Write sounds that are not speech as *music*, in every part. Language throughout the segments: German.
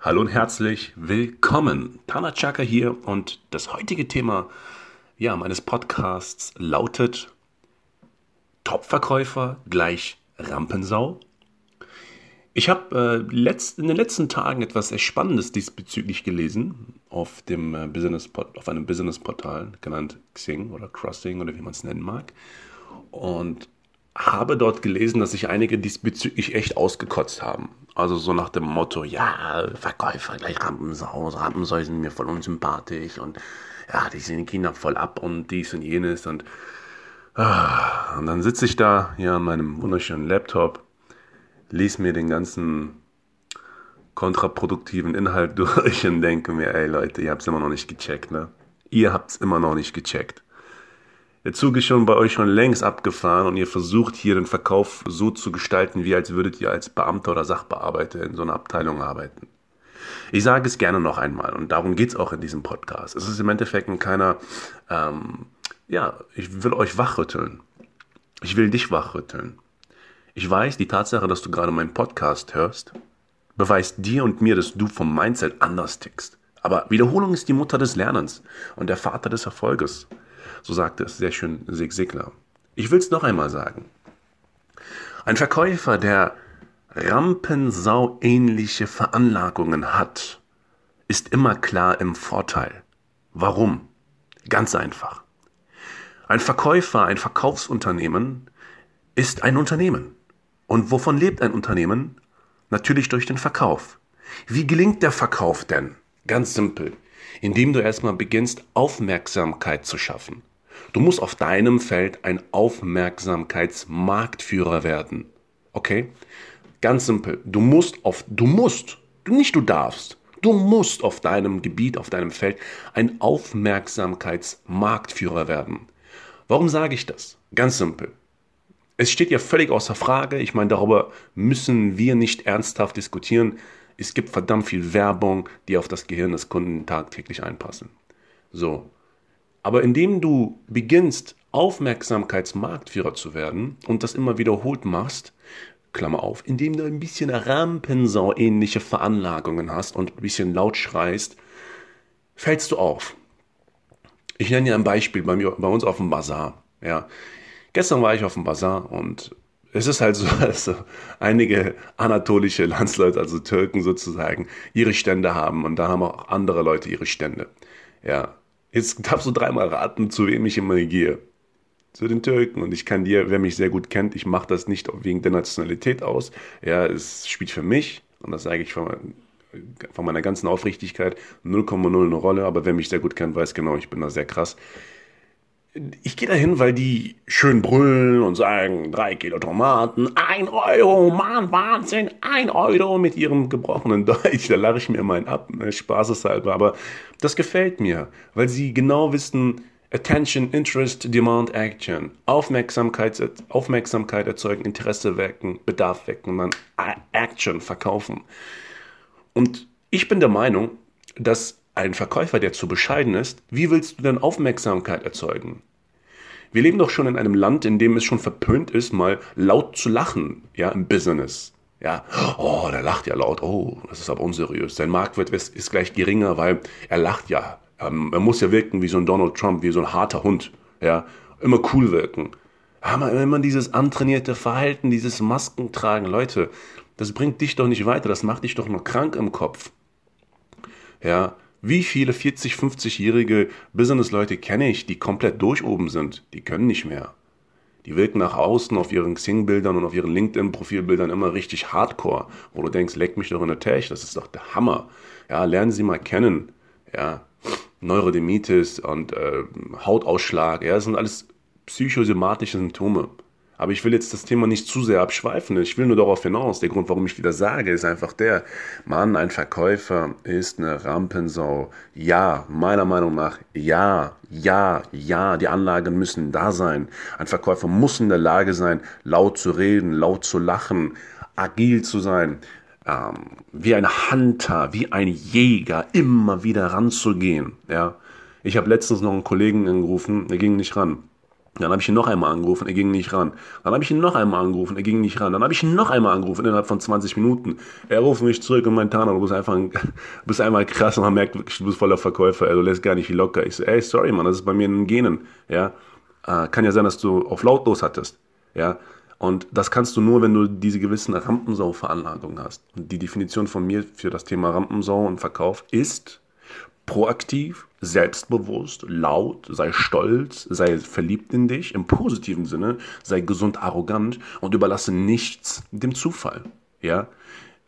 Hallo und herzlich willkommen. Tana Chaka hier und das heutige Thema ja, meines Podcasts lautet Topverkäufer gleich Rampensau. Ich habe äh, in den letzten Tagen etwas sehr Spannendes diesbezüglich gelesen auf, dem, äh, Business auf einem Businessportal, genannt Xing oder Crossing oder wie man es nennen mag. Und habe dort gelesen, dass sich einige diesbezüglich echt ausgekotzt haben. Also so nach dem Motto, ja, Verkäufer gleich Rampensau, Rampensau sind mir voll unsympathisch und ja, die sind die Kinder voll ab und dies und jenes und, ah, und dann sitze ich da hier an meinem wunderschönen Laptop, lese mir den ganzen kontraproduktiven Inhalt *laughs* durch und denke mir, ey Leute, ihr habt es immer noch nicht gecheckt, ne? Ihr habt es immer noch nicht gecheckt. Der Zug ist schon bei euch schon längst abgefahren und ihr versucht hier den Verkauf so zu gestalten, wie als würdet ihr als Beamter oder Sachbearbeiter in so einer Abteilung arbeiten. Ich sage es gerne noch einmal und darum geht es auch in diesem Podcast. Es ist im Endeffekt ein keiner, ähm, ja, ich will euch wachrütteln. Ich will dich wachrütteln. Ich weiß, die Tatsache, dass du gerade meinen Podcast hörst, beweist dir und mir, dass du vom Mindset anders tickst. Aber Wiederholung ist die Mutter des Lernens und der Vater des Erfolges. So sagte es sehr schön Sig Sigler. Ich will es noch einmal sagen. Ein Verkäufer, der Rampensau-ähnliche Veranlagungen hat, ist immer klar im Vorteil. Warum? Ganz einfach. Ein Verkäufer, ein Verkaufsunternehmen ist ein Unternehmen. Und wovon lebt ein Unternehmen? Natürlich durch den Verkauf. Wie gelingt der Verkauf denn? Ganz simpel. Indem du erstmal beginnst, Aufmerksamkeit zu schaffen. Du musst auf deinem Feld ein Aufmerksamkeitsmarktführer werden. Okay? Ganz simpel. Du musst auf, du musst, nicht du darfst, du musst auf deinem Gebiet, auf deinem Feld ein Aufmerksamkeitsmarktführer werden. Warum sage ich das? Ganz simpel. Es steht ja völlig außer Frage. Ich meine, darüber müssen wir nicht ernsthaft diskutieren. Es gibt verdammt viel Werbung, die auf das Gehirn des Kunden tagtäglich einpassen. So. Aber indem du beginnst, Aufmerksamkeitsmarktführer zu werden und das immer wiederholt machst, Klammer auf, indem du ein bisschen Rampensau-ähnliche Veranlagungen hast und ein bisschen laut schreist, fällst du auf. Ich nenne dir ein Beispiel bei, mir, bei uns auf dem Bazar. Ja. Gestern war ich auf dem Bazar und es ist halt so, dass *laughs* einige anatolische Landsleute, also Türken sozusagen, ihre Stände haben und da haben auch andere Leute ihre Stände. Ja, Jetzt darfst du dreimal raten, zu wem ich immer gehe. Zu den Türken. Und ich kann dir, wer mich sehr gut kennt, ich mache das nicht wegen der Nationalität aus. Ja, es spielt für mich, und das sage ich von, von meiner ganzen Aufrichtigkeit, 0,0 eine Rolle. Aber wer mich sehr gut kennt, weiß genau, ich bin da sehr krass ich gehe dahin, weil die schön brüllen und sagen, drei Kilo Tomaten, ein Euro, Mann, Wahnsinn, ein Euro mit ihrem gebrochenen Deutsch. Da lache ich mir immer ab, ne, spaßeshalber. Aber das gefällt mir, weil sie genau wissen, Attention, Interest, Demand, Action. Aufmerksamkeit, Aufmerksamkeit erzeugen, Interesse wecken, Bedarf wecken und dann Action verkaufen. Und ich bin der Meinung, dass ein Verkäufer, der zu bescheiden ist, wie willst du denn Aufmerksamkeit erzeugen? Wir leben doch schon in einem Land, in dem es schon verpönt ist, mal laut zu lachen, ja, im Business. Ja, oh, der lacht ja laut, oh, das ist aber unseriös. Sein Marktwert ist, ist gleich geringer, weil er lacht ja. Ähm, er muss ja wirken wie so ein Donald Trump, wie so ein harter Hund, ja, immer cool wirken. Aber immer dieses antrainierte Verhalten, dieses Maskentragen, Leute, das bringt dich doch nicht weiter, das macht dich doch nur krank im Kopf. Ja, wie viele 40, 50-jährige Businessleute kenne ich, die komplett durch oben sind? Die können nicht mehr. Die wirken nach außen auf ihren Xing-Bildern und auf ihren LinkedIn-Profilbildern immer richtig hardcore, wo du denkst, leck mich doch in der Tech, das ist doch der Hammer. Ja, lernen Sie mal kennen. Ja, Neurodermitis und äh, Hautausschlag, ja, das sind alles psychosomatische Symptome. Aber ich will jetzt das Thema nicht zu sehr abschweifen. Ich will nur darauf hinaus. Der Grund, warum ich wieder sage, ist einfach der, Mann, ein Verkäufer ist eine Rampensau. Ja, meiner Meinung nach, ja, ja, ja, die Anlagen müssen da sein. Ein Verkäufer muss in der Lage sein, laut zu reden, laut zu lachen, agil zu sein, ähm, wie ein Hunter, wie ein Jäger, immer wieder ranzugehen. Ja, ich habe letztens noch einen Kollegen angerufen, der ging nicht ran. Dann habe ich ihn noch einmal angerufen, er ging nicht ran. Dann habe ich ihn noch einmal angerufen, er ging nicht ran. Dann habe ich ihn noch einmal angerufen innerhalb von 20 Minuten. Er ruft mich zurück und meint, Tana, du bist einfach, ein, *laughs* bist einfach krass und man merkt wirklich, du bist voller Verkäufer, du lässt gar nicht locker. Ich so, ey, sorry, man, das ist bei mir in den Genen. Ja, äh, kann ja sein, dass du auf lautlos hattest. Ja, und das kannst du nur, wenn du diese gewissen Rampensau-Veranlagungen hast. Und die Definition von mir für das Thema Rampensau und Verkauf ist proaktiv, selbstbewusst, laut, sei stolz, sei verliebt in dich im positiven Sinne, sei gesund arrogant und überlasse nichts dem Zufall. Ja,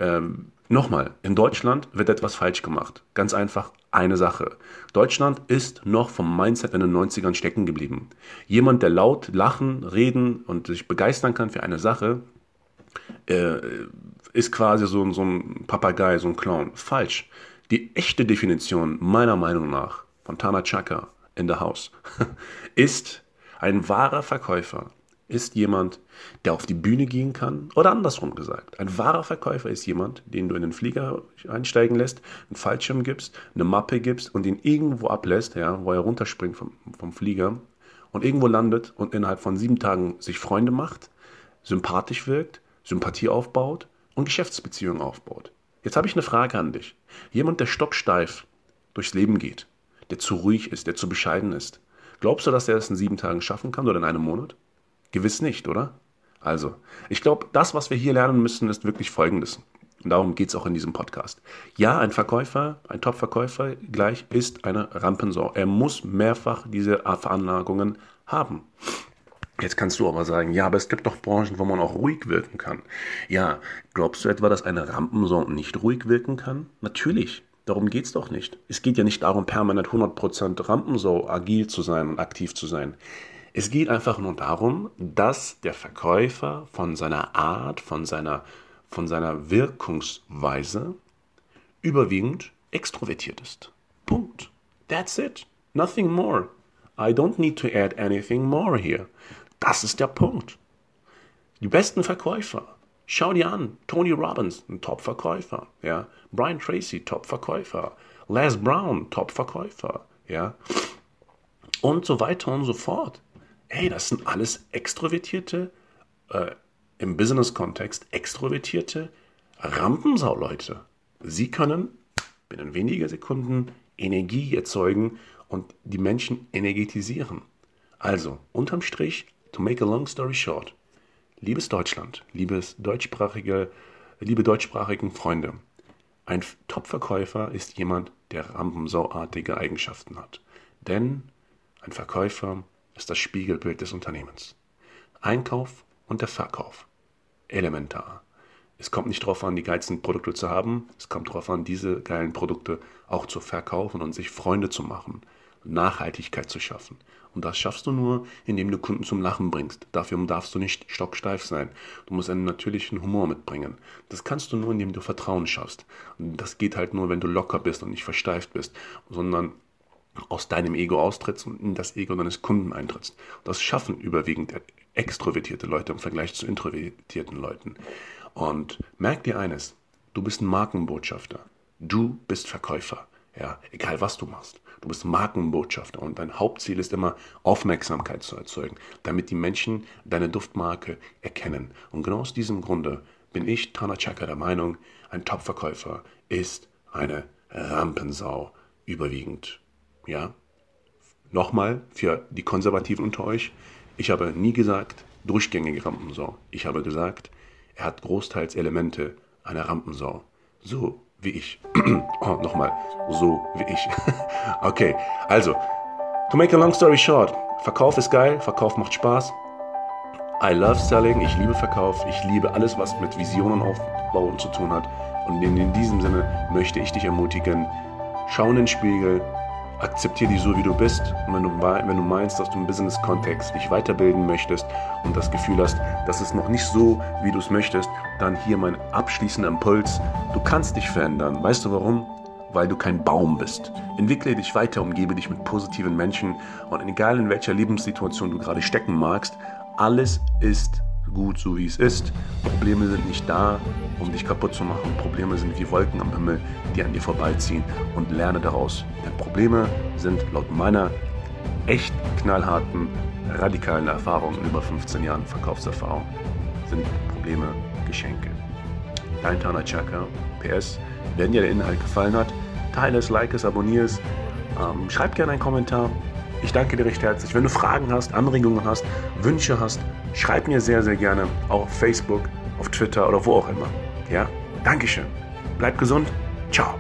ähm, nochmal, in Deutschland wird etwas falsch gemacht. Ganz einfach eine Sache. Deutschland ist noch vom Mindset in den 90ern stecken geblieben. Jemand, der laut lachen, reden und sich begeistern kann für eine Sache, äh, ist quasi so, so ein Papagei, so ein Clown. Falsch. Die echte Definition meiner Meinung nach von Tana Chaka in the House *laughs* ist ein wahrer Verkäufer ist jemand, der auf die Bühne gehen kann oder andersrum gesagt. Ein wahrer Verkäufer ist jemand, den du in den Flieger einsteigen lässt, einen Fallschirm gibst, eine Mappe gibst und ihn irgendwo ablässt, ja, wo er runterspringt vom, vom Flieger und irgendwo landet und innerhalb von sieben Tagen sich Freunde macht, sympathisch wirkt, Sympathie aufbaut und Geschäftsbeziehungen aufbaut. Jetzt habe ich eine Frage an dich. Jemand, der stocksteif durchs Leben geht, der zu ruhig ist, der zu bescheiden ist, glaubst du, dass er es in sieben Tagen schaffen kann oder in einem Monat? Gewiss nicht, oder? Also, ich glaube, das, was wir hier lernen müssen, ist wirklich Folgendes. Und darum geht es auch in diesem Podcast. Ja, ein Verkäufer, ein Top-Verkäufer gleich ist eine Rampensau. Er muss mehrfach diese Veranlagungen haben. Jetzt kannst du aber sagen, ja, aber es gibt doch Branchen, wo man auch ruhig wirken kann. Ja, glaubst du etwa, dass eine Rampensau nicht ruhig wirken kann? Natürlich. Darum geht es doch nicht. Es geht ja nicht darum, permanent 100% Rampensau agil zu sein und aktiv zu sein. Es geht einfach nur darum, dass der Verkäufer von seiner Art, von seiner, von seiner Wirkungsweise überwiegend extrovertiert ist. Punkt. That's it. Nothing more. I don't need to add anything more here. Das ist der Punkt. Die besten Verkäufer. Schau dir an. Tony Robbins, ein Top-Verkäufer. Ja. Brian Tracy, Top-Verkäufer. Les Brown, Top-Verkäufer. Ja. Und so weiter und so fort. Hey, das sind alles extrovertierte, äh, im Business-Kontext extrovertierte Rampensau-Leute. Sie können binnen weniger Sekunden Energie erzeugen und die Menschen energetisieren. Also, unterm Strich, to make a long story short, liebes Deutschland, liebes deutschsprachige, liebe deutschsprachigen Freunde, ein Top-Verkäufer ist jemand, der Rampensauartige Eigenschaften hat. Denn ein Verkäufer ist das Spiegelbild des Unternehmens. Einkauf und der Verkauf. Elementar. Es kommt nicht darauf an, die geilsten Produkte zu haben, es kommt darauf an, diese geilen Produkte auch zu verkaufen und sich Freunde zu machen, Nachhaltigkeit zu schaffen. Und das schaffst du nur, indem du Kunden zum Lachen bringst. Dafür darfst du nicht stocksteif sein. Du musst einen natürlichen Humor mitbringen. Das kannst du nur, indem du Vertrauen schaffst. Und das geht halt nur, wenn du locker bist und nicht versteift bist, sondern aus deinem Ego austrittst und in das Ego deines Kunden eintrittst. Das schaffen überwiegend extrovertierte Leute im Vergleich zu introvertierten Leuten. Und merk dir eines, du bist ein Markenbotschafter. Du bist Verkäufer. Ja, egal was du machst. Du bist Markenbotschafter und dein Hauptziel ist immer, Aufmerksamkeit zu erzeugen, damit die Menschen deine Duftmarke erkennen. Und genau aus diesem Grunde bin ich, Tana Chaka, der Meinung, ein Top-Verkäufer ist eine Rampensau überwiegend. Ja? Nochmal für die Konservativen unter euch. Ich habe nie gesagt, durchgängige Rampensau. Ich habe gesagt, er hat großteils Elemente einer Rampensau. So wie ich. *clears throat* oh, nochmal. So wie ich. *laughs* okay, also, to make a long story short, Verkauf ist geil, Verkauf macht Spaß. I love selling, ich liebe Verkauf, ich liebe alles, was mit Visionen aufbauen zu tun hat. Und in, diesem Sinne möchte ich dich ermutigen, schau in den Spiegel, akzeptiere dich so, wie du bist. Und wenn du, wenn du meinst, dass du im Business-Kontext dich weiterbilden möchtest und das Gefühl hast, das ist noch nicht so, wie du es möchtest, dann hier mein abschließender Impuls. Du kannst dich verändern. Weißt du warum? Weil du kein Baum bist. Entwickle dich weiter, umgebe dich mit positiven Menschen und egal in welcher Lebenssituation du gerade stecken magst, alles ist gut so wie es ist. Probleme sind nicht da, um dich kaputt zu machen. Probleme sind wie Wolken am Himmel, die an dir vorbeiziehen und lerne daraus. Denn Probleme sind laut meiner echt knallharten, radikalen Erfahrung in über 15 Jahren Verkaufserfahrung, sind Probleme Geschenke. Dein Tana Chaka. PS, wenn dir der Inhalt gefallen hat, teile es, like es, abonniere es, ähm, schreib gerne einen Kommentar. Ich danke dir recht herzlich. Wenn du Fragen hast, Anregungen hast, Wünsche hast, schreib mir sehr, sehr gerne auch auf Facebook, auf Twitter oder wo auch immer. Ja? Dankeschön. Bleib gesund. Ciao.